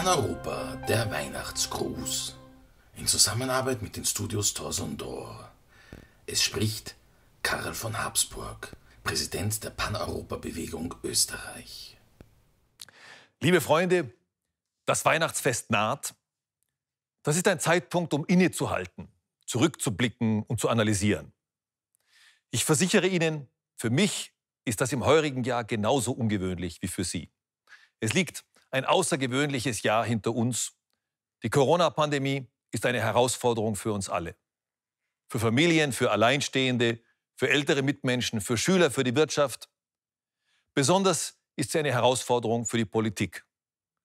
Paneuropa, der Weihnachtsgruß. In Zusammenarbeit mit den Studios Torson d'Or. Es spricht Karl von Habsburg, Präsident der Paneuropa-Bewegung Österreich. Liebe Freunde, das Weihnachtsfest naht. Das ist ein Zeitpunkt, um innezuhalten, zurückzublicken und zu analysieren. Ich versichere Ihnen, für mich ist das im heurigen Jahr genauso ungewöhnlich wie für Sie. Es liegt ein außergewöhnliches Jahr hinter uns. Die Corona-Pandemie ist eine Herausforderung für uns alle. Für Familien, für Alleinstehende, für ältere Mitmenschen, für Schüler, für die Wirtschaft. Besonders ist sie eine Herausforderung für die Politik,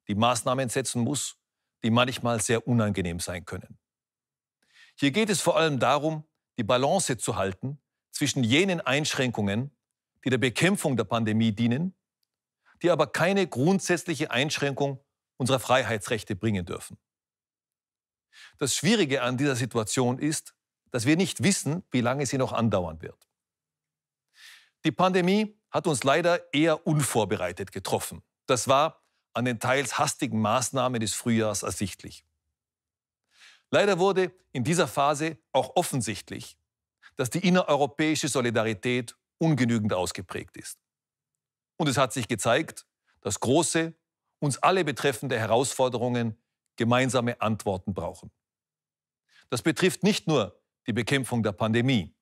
die Maßnahmen setzen muss, die manchmal sehr unangenehm sein können. Hier geht es vor allem darum, die Balance zu halten zwischen jenen Einschränkungen, die der Bekämpfung der Pandemie dienen, die aber keine grundsätzliche Einschränkung unserer Freiheitsrechte bringen dürfen. Das Schwierige an dieser Situation ist, dass wir nicht wissen, wie lange sie noch andauern wird. Die Pandemie hat uns leider eher unvorbereitet getroffen. Das war an den teils hastigen Maßnahmen des Frühjahrs ersichtlich. Leider wurde in dieser Phase auch offensichtlich, dass die innereuropäische Solidarität ungenügend ausgeprägt ist. Und es hat sich gezeigt, dass große, uns alle betreffende Herausforderungen gemeinsame Antworten brauchen. Das betrifft nicht nur die Bekämpfung der Pandemie.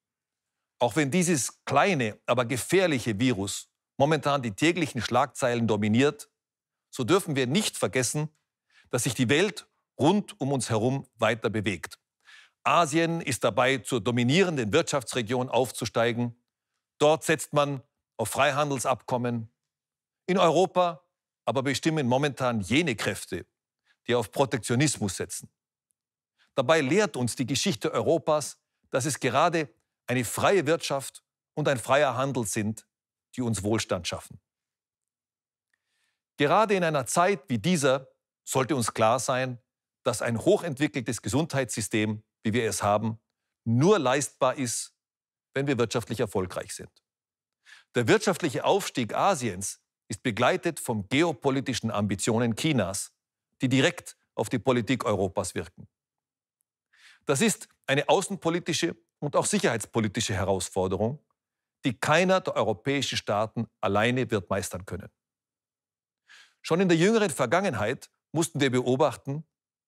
Auch wenn dieses kleine, aber gefährliche Virus momentan die täglichen Schlagzeilen dominiert, so dürfen wir nicht vergessen, dass sich die Welt rund um uns herum weiter bewegt. Asien ist dabei, zur dominierenden Wirtschaftsregion aufzusteigen. Dort setzt man auf Freihandelsabkommen. In Europa aber bestimmen momentan jene Kräfte, die auf Protektionismus setzen. Dabei lehrt uns die Geschichte Europas, dass es gerade eine freie Wirtschaft und ein freier Handel sind, die uns Wohlstand schaffen. Gerade in einer Zeit wie dieser sollte uns klar sein, dass ein hochentwickeltes Gesundheitssystem, wie wir es haben, nur leistbar ist, wenn wir wirtschaftlich erfolgreich sind. Der wirtschaftliche Aufstieg Asiens ist begleitet von geopolitischen Ambitionen Chinas, die direkt auf die Politik Europas wirken. Das ist eine außenpolitische und auch sicherheitspolitische Herausforderung, die keiner der europäischen Staaten alleine wird meistern können. Schon in der jüngeren Vergangenheit mussten wir beobachten,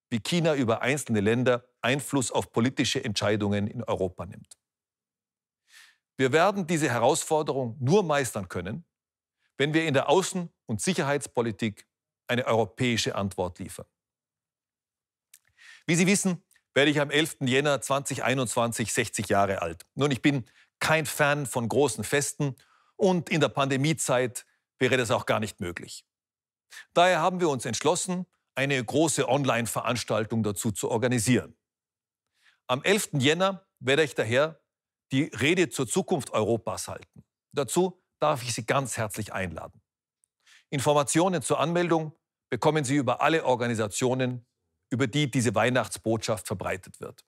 wie China über einzelne Länder Einfluss auf politische Entscheidungen in Europa nimmt. Wir werden diese Herausforderung nur meistern können, wenn wir in der Außen- und Sicherheitspolitik eine europäische Antwort liefern. Wie Sie wissen, werde ich am 11. Jänner 2021 60 Jahre alt. Nun, ich bin kein Fan von großen Festen und in der Pandemiezeit wäre das auch gar nicht möglich. Daher haben wir uns entschlossen, eine große Online-Veranstaltung dazu zu organisieren. Am 11. Jänner werde ich daher die Rede zur Zukunft Europas halten. Dazu darf ich Sie ganz herzlich einladen. Informationen zur Anmeldung bekommen Sie über alle Organisationen, über die diese Weihnachtsbotschaft verbreitet wird.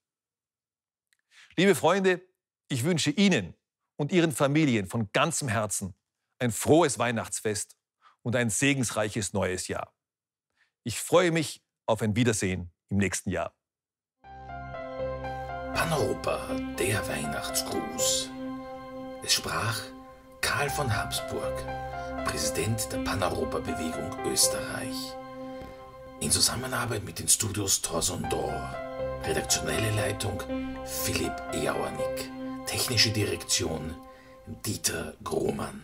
Liebe Freunde, ich wünsche Ihnen und Ihren Familien von ganzem Herzen ein frohes Weihnachtsfest und ein segensreiches neues Jahr. Ich freue mich auf ein Wiedersehen im nächsten Jahr. Paneuropa, der Weihnachtsgruß. Es sprach Karl von Habsburg, Präsident der Paneuropa-Bewegung Österreich. In Zusammenarbeit mit den Studios Torson d'Or. Redaktionelle Leitung Philipp Eauernick. Technische Direktion Dieter Grohmann.